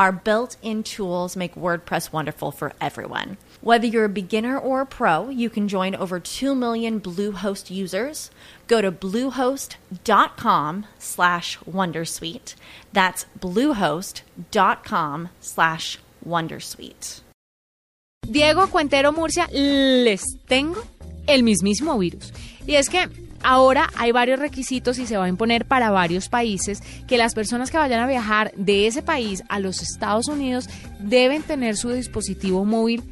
Our built in tools make WordPress wonderful for everyone. Whether you're a beginner or a pro, you can join over 2 million Bluehost users. Go to bluehost.com slash wondersuite. That's bluehost.com slash wondersuite. Diego Cuentero Murcia, les tengo el mismísimo virus. Y es que Ahora hay varios requisitos y se va a imponer para varios países que las personas que vayan a viajar de ese país a los Estados Unidos deben tener su dispositivo móvil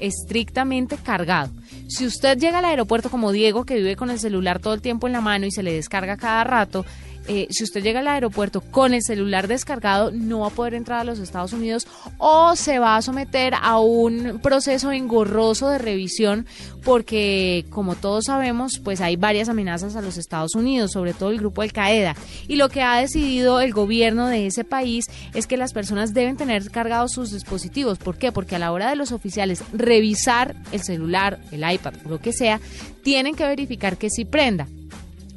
estrictamente cargado. Si usted llega al aeropuerto como Diego, que vive con el celular todo el tiempo en la mano y se le descarga cada rato, eh, si usted llega al aeropuerto con el celular descargado, no va a poder entrar a los Estados Unidos o se va a someter a un proceso engorroso de revisión porque, como todos sabemos, pues hay varias amenazas a los Estados Unidos, sobre todo el grupo Al Qaeda. Y lo que ha decidido el gobierno de ese país es que las personas deben tener cargados sus dispositivos. ¿Por qué? Porque a la hora de los oficiales revisar el celular, el iPad, lo que sea, tienen que verificar que sí prenda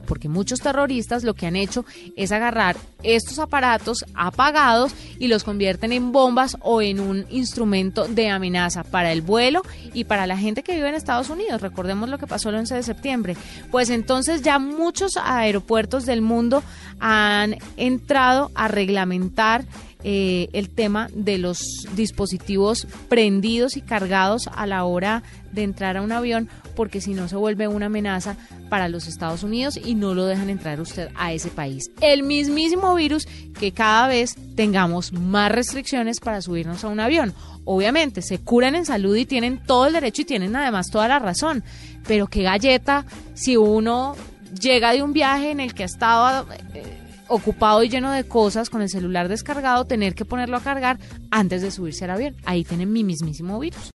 porque muchos terroristas lo que han hecho es agarrar estos aparatos apagados y los convierten en bombas o en un instrumento de amenaza para el vuelo y para la gente que vive en Estados Unidos. Recordemos lo que pasó el 11 de septiembre. Pues entonces ya muchos aeropuertos del mundo han entrado a reglamentar eh, el tema de los dispositivos prendidos y cargados a la hora de entrar a un avión, porque si no se vuelve una amenaza para los Estados Unidos y no lo dejan entrar usted a ese país. El mismísimo virus que cada vez tengamos más restricciones para subirnos a un avión. Obviamente, se curan en salud y tienen todo el derecho y tienen además toda la razón. Pero qué galleta si uno llega de un viaje en el que ha estado... Eh, ocupado y lleno de cosas con el celular descargado, tener que ponerlo a cargar antes de subirse al avión. Ahí tienen mi mismísimo virus.